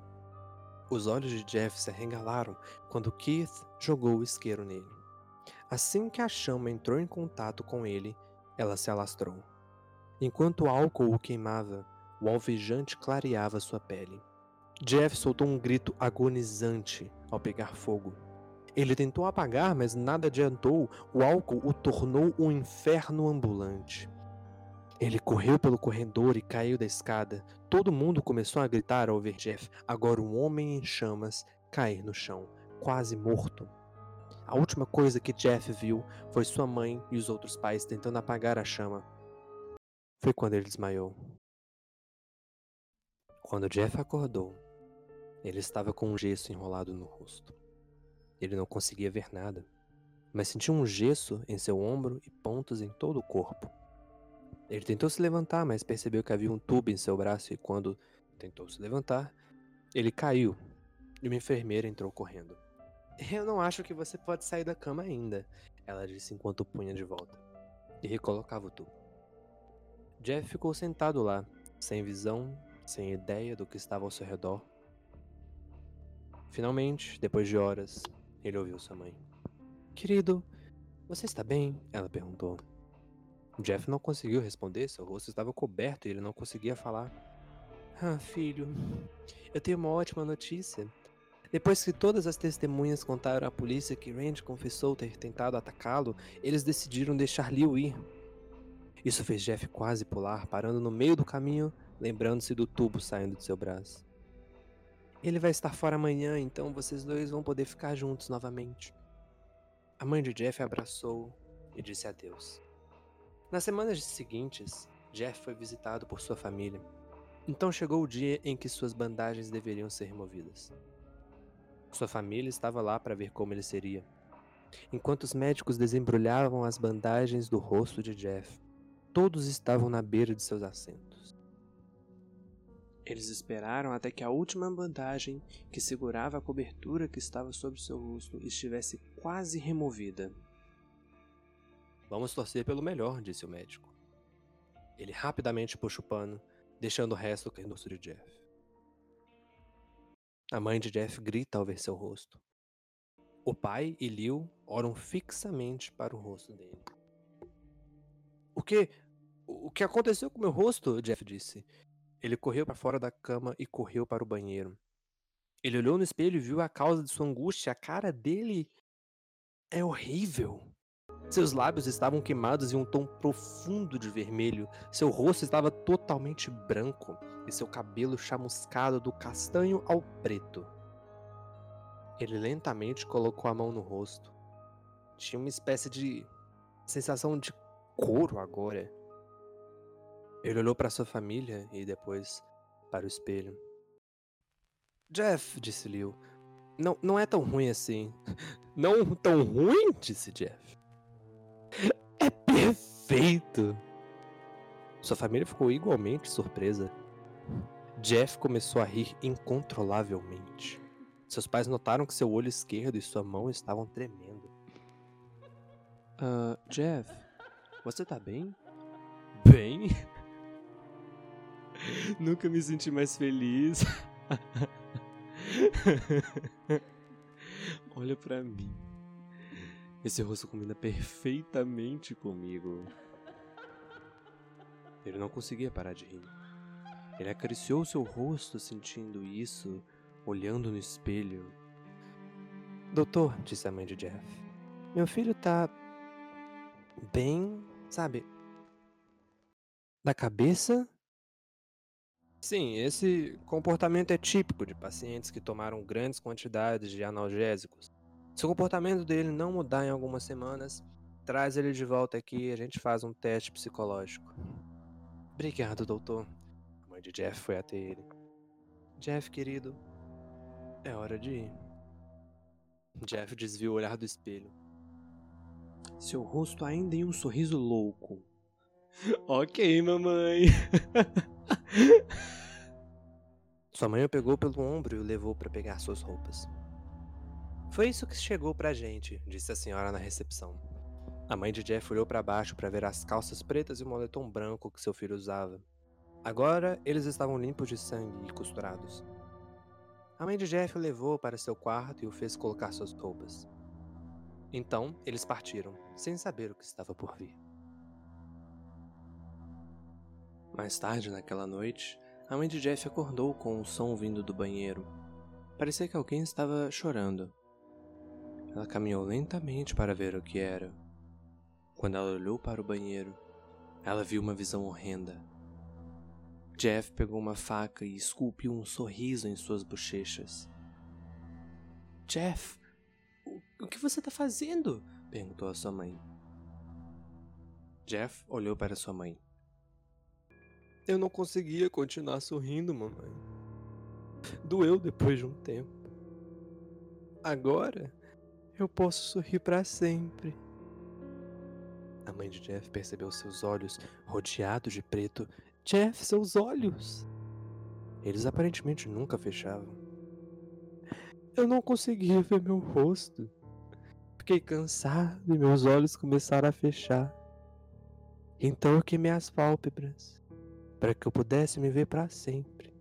Os olhos de Jeff se arregalaram quando Keith jogou o isqueiro nele. Assim que a chama entrou em contato com ele, ela se alastrou. Enquanto o álcool o queimava, o alvejante clareava sua pele. Jeff soltou um grito agonizante ao pegar fogo. Ele tentou apagar, mas nada adiantou. O álcool o tornou um inferno ambulante. Ele correu pelo corredor e caiu da escada. Todo mundo começou a gritar ao ver Jeff, agora um homem em chamas, cair no chão, quase morto. A última coisa que Jeff viu foi sua mãe e os outros pais tentando apagar a chama. Foi quando ele desmaiou. Quando Jeff acordou, ele estava com um gesso enrolado no rosto. Ele não conseguia ver nada, mas sentia um gesso em seu ombro e pontos em todo o corpo. Ele tentou se levantar, mas percebeu que havia um tubo em seu braço e quando tentou se levantar, ele caiu e uma enfermeira entrou correndo. Eu não acho que você pode sair da cama ainda, ela disse enquanto punha de volta. E recolocava o tubo. Jeff ficou sentado lá, sem visão, sem ideia do que estava ao seu redor. Finalmente, depois de horas, ele ouviu sua mãe. Querido, você está bem? Ela perguntou. Jeff não conseguiu responder, seu rosto estava coberto e ele não conseguia falar. Ah, filho, eu tenho uma ótima notícia. Depois que todas as testemunhas contaram à polícia que Randy confessou ter tentado atacá-lo, eles decidiram deixar Liu ir. Isso fez Jeff quase pular, parando no meio do caminho, lembrando-se do tubo saindo de seu braço. Ele vai estar fora amanhã, então vocês dois vão poder ficar juntos novamente. A mãe de Jeff abraçou e disse adeus. Nas semanas seguintes, Jeff foi visitado por sua família. Então chegou o dia em que suas bandagens deveriam ser removidas. Sua família estava lá para ver como ele seria. Enquanto os médicos desembrulhavam as bandagens do rosto de Jeff, todos estavam na beira de seus assentos. Eles esperaram até que a última bandagem que segurava a cobertura que estava sobre seu rosto estivesse quase removida. Vamos torcer pelo melhor, disse o médico. Ele rapidamente puxa o pano, deixando o resto cair no rosto de Jeff. A mãe de Jeff grita ao ver seu rosto. O pai e Liu olham fixamente para o rosto dele. O que? O que aconteceu com meu rosto? Jeff disse. Ele correu para fora da cama e correu para o banheiro. Ele olhou no espelho e viu a causa de sua angústia. A cara dele é horrível. Seus lábios estavam queimados em um tom profundo de vermelho. Seu rosto estava totalmente branco e seu cabelo chamuscado do castanho ao preto. Ele lentamente colocou a mão no rosto. Tinha uma espécie de sensação de couro agora. Ele olhou para sua família e depois para o espelho. Jeff, disse Liu. Não, não é tão ruim assim. Não tão ruim? disse Jeff. É perfeito! Sua família ficou igualmente surpresa. Jeff começou a rir incontrolavelmente. Seus pais notaram que seu olho esquerdo e sua mão estavam tremendo. Uh, Jeff, você tá bem? Bem? Nunca me senti mais feliz. Olha para mim. Esse rosto combina perfeitamente comigo. Ele não conseguia parar de rir. Ele acariciou seu rosto, sentindo isso, olhando no espelho. Doutor, disse a mãe de Jeff, meu filho tá. bem, sabe? Da cabeça Sim, esse comportamento é típico de pacientes que tomaram grandes quantidades de analgésicos. Se o comportamento dele não mudar em algumas semanas, traz ele de volta aqui e a gente faz um teste psicológico. Obrigado, doutor. A mãe de Jeff foi até ele. Jeff, querido, é hora de ir. Jeff desviou o olhar do espelho. Seu rosto ainda em um sorriso louco. ok, mamãe. Sua mãe o pegou pelo ombro e o levou para pegar suas roupas. Foi isso que chegou pra gente, disse a senhora na recepção. A mãe de Jeff olhou para baixo para ver as calças pretas e o moletom branco que seu filho usava. Agora eles estavam limpos de sangue e costurados. A mãe de Jeff o levou para seu quarto e o fez colocar suas roupas. Então eles partiram, sem saber o que estava por vir. Mais tarde naquela noite, a mãe de Jeff acordou com um som vindo do banheiro. Parecia que alguém estava chorando. Ela caminhou lentamente para ver o que era. Quando ela olhou para o banheiro, ela viu uma visão horrenda. Jeff pegou uma faca e esculpiu um sorriso em suas bochechas. Jeff, o, que você está fazendo? perguntou a sua mãe. Jeff olhou para sua mãe. Eu não conseguia continuar sorrindo, mamãe. Doeu depois de um tempo. Agora eu posso sorrir para sempre. A mãe de Jeff percebeu seus olhos rodeados de preto. Jeff, seus olhos! Eles aparentemente nunca fechavam. eu não conseguia ver meu rosto. Fiquei cansado e meus olhos começaram a fechar. Então eu queimei as pálpebras para que eu pudesse me ver para sempre.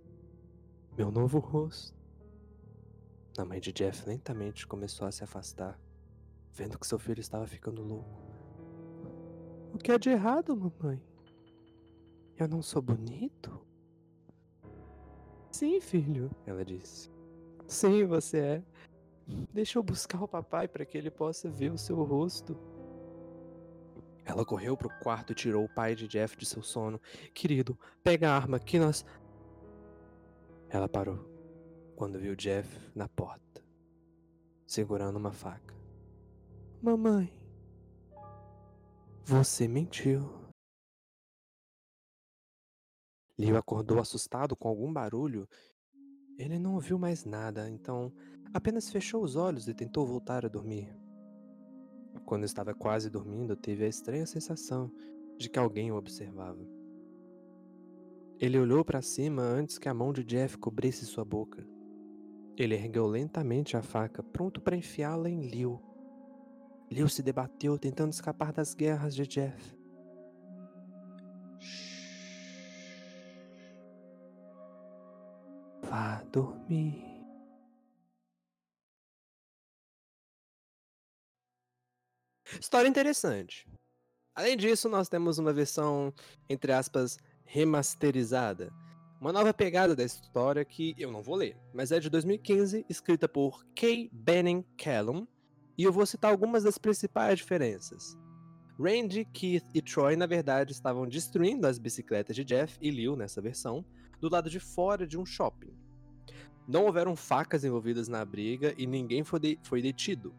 Meu novo rosto. A mãe de Jeff lentamente começou a se afastar, vendo que seu filho estava ficando louco. O que é de errado, mamãe? Eu não sou bonito? Sim, filho, ela disse. Sim, você é. Deixa eu buscar o papai para que ele possa ver o seu rosto. Ela correu para o quarto e tirou o pai de Jeff de seu sono. Querido, pega a arma que nós. Ela parou quando viu Jeff na porta, segurando uma faca. Mamãe, você mentiu. Leo acordou assustado com algum barulho. Ele não ouviu mais nada, então apenas fechou os olhos e tentou voltar a dormir. Quando estava quase dormindo, teve a estranha sensação de que alguém o observava. Ele olhou para cima antes que a mão de Jeff cobrisse sua boca. Ele ergueu lentamente a faca, pronto para enfiá-la em Liu. Liu se debateu, tentando escapar das guerras de Jeff. Vá dormir. História interessante. Além disso, nós temos uma versão, entre aspas, remasterizada. Uma nova pegada da história que eu não vou ler, mas é de 2015, escrita por Kay Benning Callum, e eu vou citar algumas das principais diferenças. Randy, Keith e Troy, na verdade, estavam destruindo as bicicletas de Jeff e Liu nessa versão, do lado de fora de um shopping. Não houveram facas envolvidas na briga e ninguém foi, de foi detido.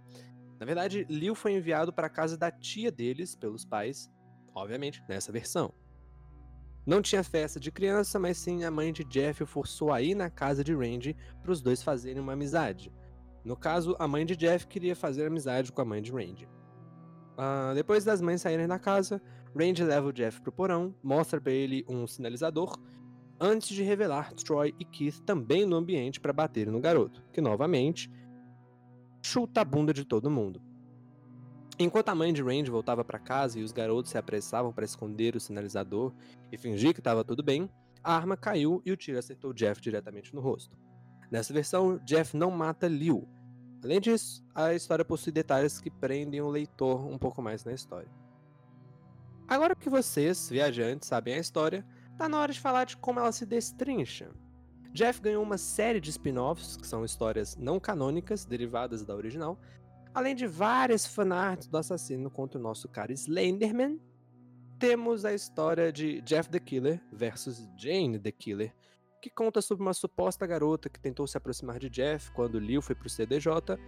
Na verdade, Liu foi enviado para a casa da tia deles pelos pais, obviamente, nessa versão. Não tinha festa de criança, mas sim a mãe de Jeff o forçou a ir na casa de Randy para os dois fazerem uma amizade. No caso, a mãe de Jeff queria fazer amizade com a mãe de Randy. Uh, depois das mães saírem da casa, Randy leva o Jeff pro porão, mostra para ele um sinalizador, antes de revelar Troy e Keith também no ambiente para baterem no garoto, que novamente chuta a bunda de todo mundo. Enquanto a mãe de Randy voltava para casa e os garotos se apressavam para esconder o sinalizador e fingir que estava tudo bem, a arma caiu e o tiro acertou Jeff diretamente no rosto. Nessa versão, Jeff não mata Liu. Além disso, a história possui detalhes que prendem o leitor um pouco mais na história. Agora que vocês, viajantes, sabem a história, tá na hora de falar de como ela se destrincha. Jeff ganhou uma série de spin-offs, que são histórias não canônicas, derivadas da original, além de várias fanarts do assassino contra o nosso cara Slenderman. Temos a história de Jeff the Killer versus Jane the Killer, que conta sobre uma suposta garota que tentou se aproximar de Jeff quando Liu foi pro CDJ,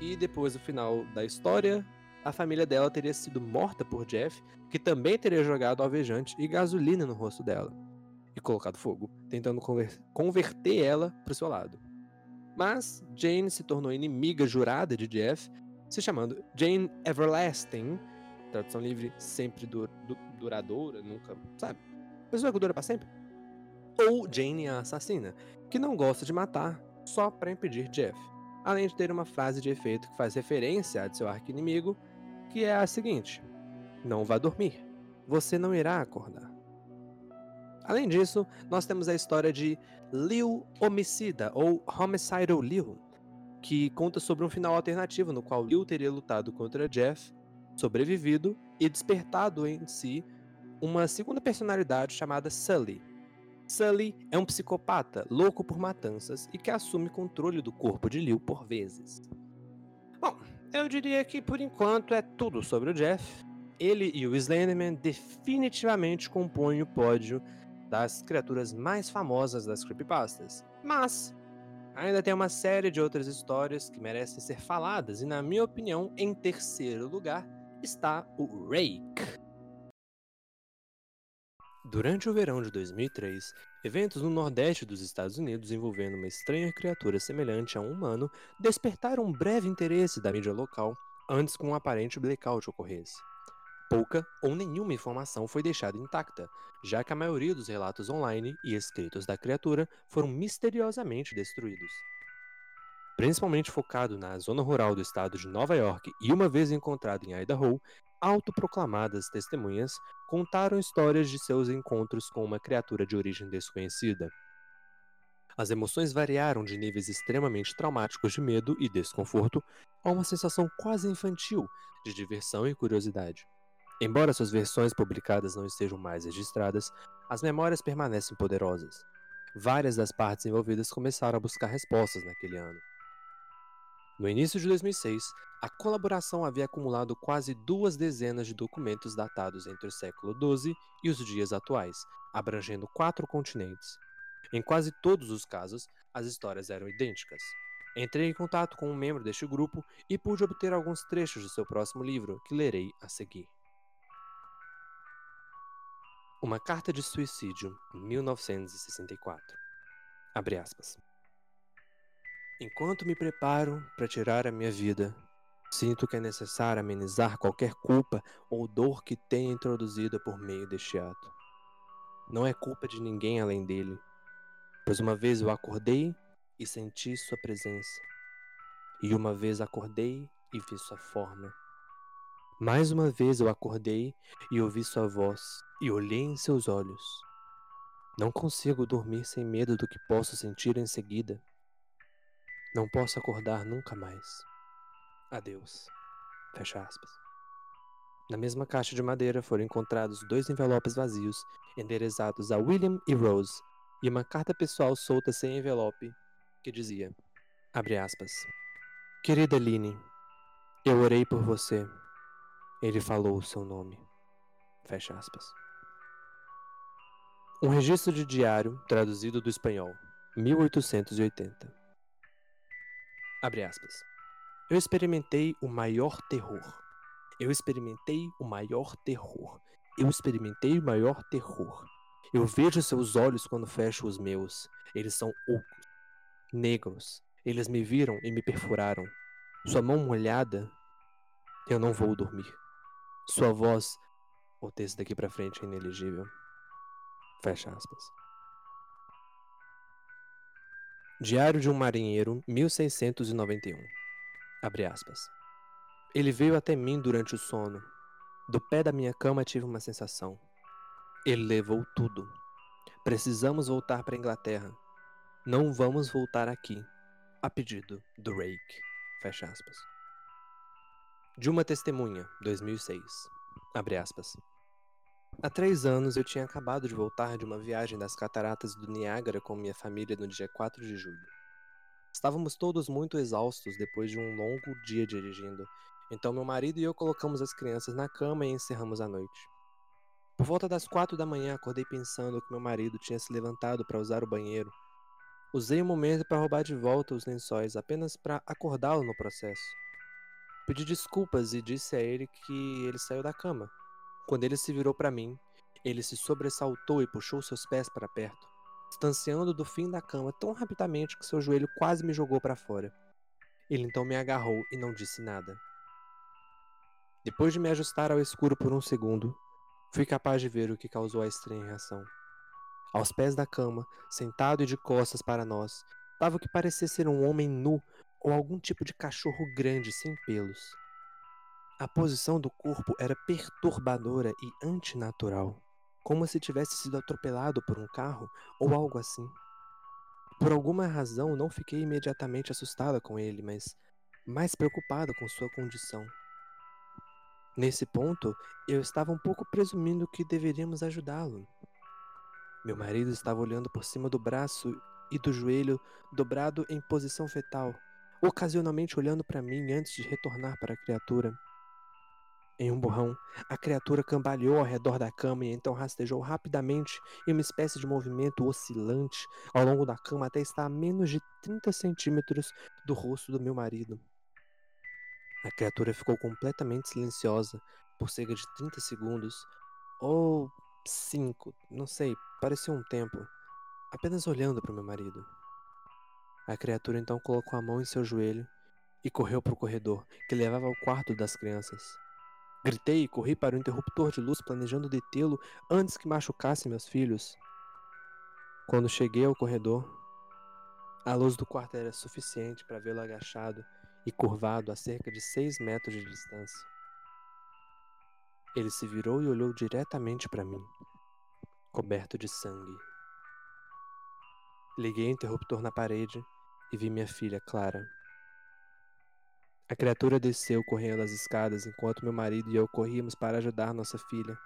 e depois do final da história, a família dela teria sido morta por Jeff, que também teria jogado alvejante e gasolina no rosto dela e colocado fogo, tentando conver converter ela para o seu lado. Mas Jane se tornou inimiga jurada de Jeff, se chamando Jane Everlasting, tradução livre sempre du duradoura, nunca, sabe? Pessoa que dura para sempre. Ou Jane a assassina, que não gosta de matar só para impedir Jeff. Além de ter uma frase de efeito que faz referência a seu arqui-inimigo, que é a seguinte: Não vá dormir, você não irá acordar. Além disso, nós temos a história de Liu Homicida, ou Homicidal Liu, que conta sobre um final alternativo no qual Liu teria lutado contra Jeff, sobrevivido e despertado em si uma segunda personalidade chamada Sully. Sully é um psicopata louco por matanças e que assume controle do corpo de Liu por vezes. Bom, eu diria que por enquanto é tudo sobre o Jeff. Ele e o Slenderman definitivamente compõem o pódio das criaturas mais famosas das creepypastas. Mas ainda tem uma série de outras histórias que merecem ser faladas e na minha opinião, em terceiro lugar está o Rake. Durante o verão de 2003, eventos no nordeste dos Estados Unidos envolvendo uma estranha criatura semelhante a um humano despertaram um breve interesse da mídia local antes que um aparente blackout ocorresse. Pouca ou nenhuma informação foi deixada intacta, já que a maioria dos relatos online e escritos da criatura foram misteriosamente destruídos. principalmente focado na zona rural do estado de Nova York e uma vez encontrado em Idaho, autoproclamadas testemunhas contaram histórias de seus encontros com uma criatura de origem desconhecida. As emoções variaram de níveis extremamente traumáticos de medo e desconforto a uma sensação quase infantil de diversão e curiosidade. Embora suas versões publicadas não estejam mais registradas, as memórias permanecem poderosas. Várias das partes envolvidas começaram a buscar respostas naquele ano. No início de 2006, a colaboração havia acumulado quase duas dezenas de documentos datados entre o século XII e os dias atuais, abrangendo quatro continentes. Em quase todos os casos, as histórias eram idênticas. Entrei em contato com um membro deste grupo e pude obter alguns trechos de seu próximo livro, que lerei a seguir. Uma carta de suicídio, 1964. Abre aspas. Enquanto me preparo para tirar a minha vida, sinto que é necessário amenizar qualquer culpa ou dor que tenha introduzida por meio deste ato. Não é culpa de ninguém além dele, pois uma vez eu acordei e senti sua presença, e uma vez acordei e vi sua forma. Mais uma vez eu acordei e ouvi sua voz, e olhei em seus olhos. Não consigo dormir sem medo do que posso sentir em seguida. Não posso acordar nunca mais. Adeus. Fecha aspas. Na mesma caixa de madeira foram encontrados dois envelopes vazios, endereçados a William e Rose, e uma carta pessoal solta sem envelope, que dizia, abre aspas, Querida Line, eu orei por você. Ele falou o seu nome. Fecha aspas. Um registro de diário traduzido do espanhol, 1880. Abre aspas. Eu experimentei o maior terror. Eu experimentei o maior terror. Eu experimentei o maior terror. Eu vejo seus olhos quando fecho os meus. Eles são ocos, negros. Eles me viram e me perfuraram. Sua mão molhada. Eu não vou dormir. Sua voz. O texto daqui para frente é inelegível. Fecha aspas. Diário de um Marinheiro, 1691. Abre aspas. Ele veio até mim durante o sono. Do pé da minha cama tive uma sensação. Ele levou tudo. Precisamos voltar para a Inglaterra. Não vamos voltar aqui. A pedido do Rake. Fecha aspas. De uma testemunha, 2006. Abre aspas. Há três anos eu tinha acabado de voltar de uma viagem das cataratas do Niágara com minha família no dia 4 de julho. Estávamos todos muito exaustos depois de um longo dia dirigindo, então meu marido e eu colocamos as crianças na cama e encerramos a noite. Por volta das quatro da manhã acordei pensando que meu marido tinha se levantado para usar o banheiro. Usei o momento para roubar de volta os lençóis apenas para acordá-lo no processo. Pedi desculpas e disse a ele que ele saiu da cama quando ele se virou para mim, ele se sobressaltou e puxou seus pés para perto, distanciando do fim da cama tão rapidamente que seu joelho quase me jogou para fora. Ele então me agarrou e não disse nada. Depois de me ajustar ao escuro por um segundo, fui capaz de ver o que causou a estranha reação. Aos pés da cama, sentado e de costas para nós, estava o que parecia ser um homem nu ou algum tipo de cachorro grande sem pelos. A posição do corpo era perturbadora e antinatural, como se tivesse sido atropelado por um carro ou algo assim. Por alguma razão, não fiquei imediatamente assustada com ele, mas mais preocupada com sua condição. Nesse ponto, eu estava um pouco presumindo que deveríamos ajudá-lo. Meu marido estava olhando por cima do braço e do joelho dobrado em posição fetal, ocasionalmente olhando para mim antes de retornar para a criatura. Em um borrão, a criatura cambaleou ao redor da cama e então rastejou rapidamente em uma espécie de movimento oscilante ao longo da cama até estar a menos de 30 centímetros do rosto do meu marido. A criatura ficou completamente silenciosa por cerca de 30 segundos, ou 5, não sei, pareceu um tempo, apenas olhando para meu marido. A criatura então colocou a mão em seu joelho e correu para o corredor que levava ao quarto das crianças. Gritei e corri para o interruptor de luz, planejando detê-lo antes que machucasse meus filhos. Quando cheguei ao corredor, A luz do quarto era suficiente para vê-lo agachado e curvado a cerca de seis metros de distância. Ele se virou e olhou diretamente para mim, coberto de sangue. Liguei o interruptor na parede e vi minha filha, Clara. A criatura desceu correndo as escadas enquanto meu marido e eu corríamos para ajudar nossa filha.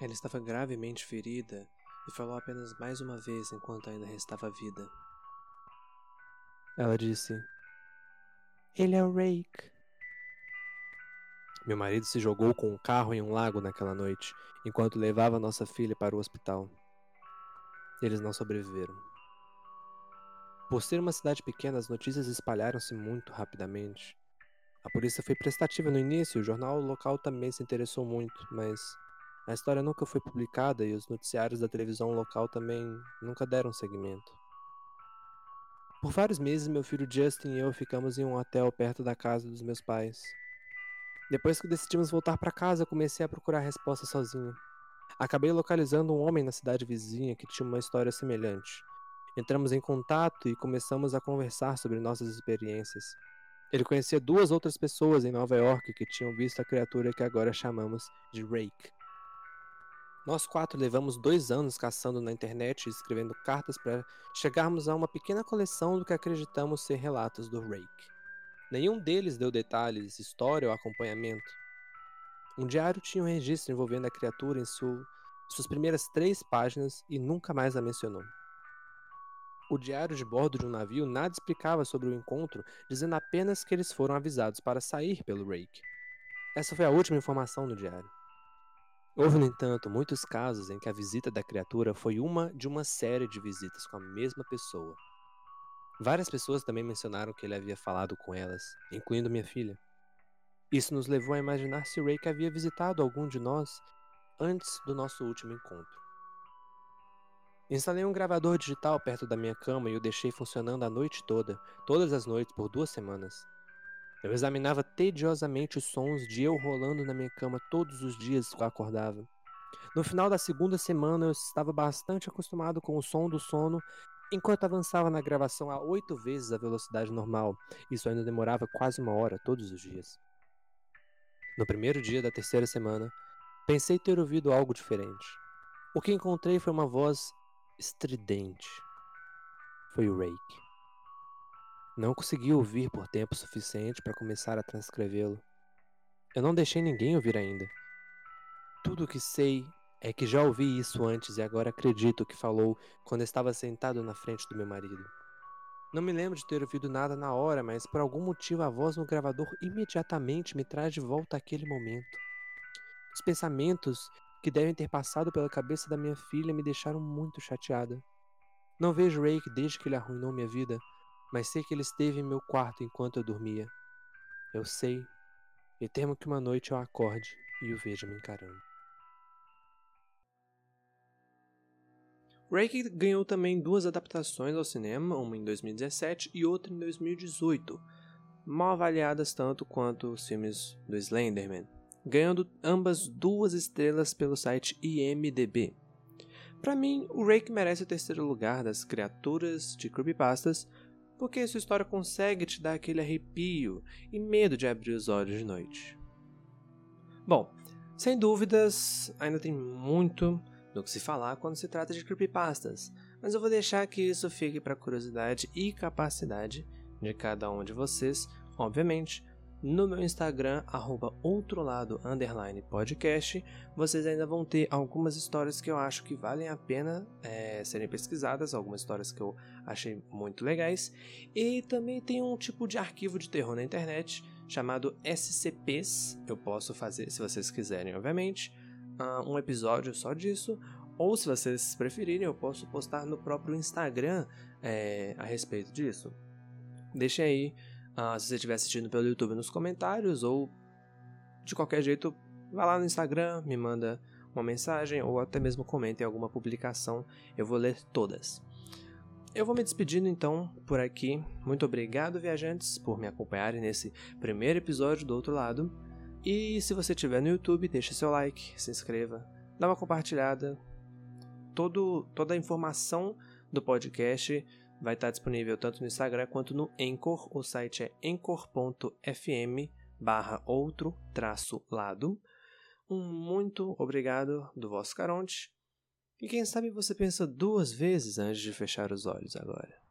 Ela estava gravemente ferida e falou apenas mais uma vez enquanto ainda restava vida. Ela disse: Ele é o Rake. Meu marido se jogou com o carro em um lago naquela noite, enquanto levava nossa filha para o hospital. Eles não sobreviveram. Por ser uma cidade pequena, as notícias espalharam-se muito rapidamente. A polícia foi prestativa no início, o jornal local também se interessou muito, mas a história nunca foi publicada e os noticiários da televisão local também nunca deram seguimento. Por vários meses, meu filho Justin e eu ficamos em um hotel perto da casa dos meus pais. Depois que decidimos voltar para casa, comecei a procurar respostas sozinho. Acabei localizando um homem na cidade vizinha que tinha uma história semelhante. Entramos em contato e começamos a conversar sobre nossas experiências. Ele conhecia duas outras pessoas em Nova York que tinham visto a criatura que agora chamamos de Rake. Nós quatro levamos dois anos caçando na internet e escrevendo cartas para chegarmos a uma pequena coleção do que acreditamos ser relatos do Rake. Nenhum deles deu detalhes, história ou acompanhamento. Um diário tinha um registro envolvendo a criatura em sua, suas primeiras três páginas e nunca mais a mencionou. O diário de bordo de um navio nada explicava sobre o encontro, dizendo apenas que eles foram avisados para sair pelo Rake. Essa foi a última informação no diário. Houve, no entanto, muitos casos em que a visita da criatura foi uma de uma série de visitas com a mesma pessoa. Várias pessoas também mencionaram que ele havia falado com elas, incluindo minha filha. Isso nos levou a imaginar se Rake havia visitado algum de nós antes do nosso último encontro. Instalei um gravador digital perto da minha cama e o deixei funcionando a noite toda, todas as noites por duas semanas. Eu examinava tediosamente os sons de eu rolando na minha cama todos os dias que eu acordava. No final da segunda semana, eu estava bastante acostumado com o som do sono enquanto avançava na gravação a oito vezes a velocidade normal. Isso ainda demorava quase uma hora todos os dias. No primeiro dia da terceira semana, pensei ter ouvido algo diferente. O que encontrei foi uma voz estridente. Foi o Rake. Não consegui ouvir por tempo suficiente para começar a transcrevê-lo. Eu não deixei ninguém ouvir ainda. Tudo o que sei é que já ouvi isso antes e agora acredito que falou quando estava sentado na frente do meu marido. Não me lembro de ter ouvido nada na hora, mas por algum motivo a voz no gravador imediatamente me traz de volta àquele momento. Os pensamentos que devem ter passado pela cabeça da minha filha me deixaram muito chateada. Não vejo Rake desde que ele arruinou minha vida, mas sei que ele esteve em meu quarto enquanto eu dormia. Eu sei, e temo que uma noite eu acorde e o veja me encarando. Rake ganhou também duas adaptações ao cinema, uma em 2017 e outra em 2018, mal avaliadas tanto quanto os filmes do Slenderman, ganhando ambas duas estrelas pelo site IMDb. Para mim, o Rake merece o terceiro lugar das criaturas de creepypastas porque sua história consegue te dar aquele arrepio e medo de abrir os olhos de noite. Bom, sem dúvidas, ainda tem muito do que se falar quando se trata de creepypastas, mas eu vou deixar que isso fique para curiosidade e capacidade de cada um de vocês, obviamente, no meu Instagram, arroba outrolado, podcast, vocês ainda vão ter algumas histórias que eu acho que valem a pena é, serem pesquisadas, algumas histórias que eu achei muito legais, e também tem um tipo de arquivo de terror na internet chamado SCPs, eu posso fazer, se vocês quiserem, obviamente, uh, um episódio só disso, ou se vocês preferirem, eu posso postar no próprio Instagram é, a respeito disso. Deixem aí Uh, se você estiver assistindo pelo YouTube nos comentários ou de qualquer jeito, vá lá no Instagram, me manda uma mensagem ou até mesmo comente em alguma publicação, eu vou ler todas. Eu vou me despedindo então por aqui. Muito obrigado, viajantes, por me acompanharem nesse primeiro episódio do outro lado. E se você estiver no YouTube, deixe seu like, se inscreva, dá uma compartilhada. Todo, toda a informação do podcast vai estar disponível tanto no Instagram quanto no Anchor. O site é anchor.fm barra outro traço lado. Um muito obrigado do vosso Caronte. E quem sabe você pensa duas vezes antes de fechar os olhos agora.